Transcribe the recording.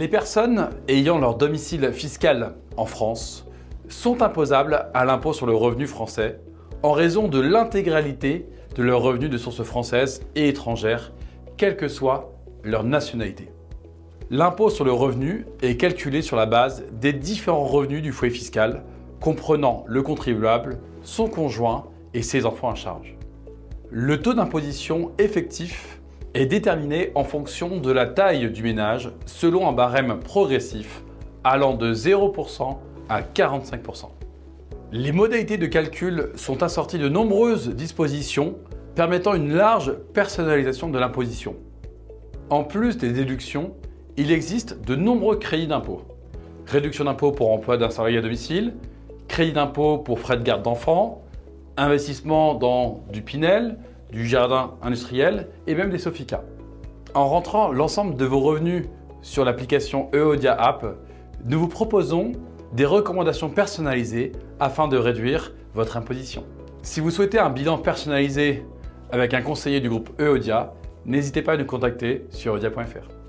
Les personnes ayant leur domicile fiscal en France sont imposables à l'impôt sur le revenu français en raison de l'intégralité de leurs revenus de sources françaises et étrangères, quelle que soit leur nationalité. L'impôt sur le revenu est calculé sur la base des différents revenus du foyer fiscal, comprenant le contribuable, son conjoint et ses enfants à charge. Le taux d'imposition effectif est déterminé en fonction de la taille du ménage selon un barème progressif allant de 0% à 45%. Les modalités de calcul sont assorties de nombreuses dispositions permettant une large personnalisation de l'imposition. En plus des déductions, il existe de nombreux crédits d'impôt. Réduction d'impôt pour emploi d'un salarié à domicile, crédit d'impôt pour frais de garde d'enfants, investissement dans du Pinel, du jardin industriel et même des Sofica. En rentrant l'ensemble de vos revenus sur l'application EODIA App, nous vous proposons des recommandations personnalisées afin de réduire votre imposition. Si vous souhaitez un bilan personnalisé avec un conseiller du groupe EODIA, n'hésitez pas à nous contacter sur eodia.fr.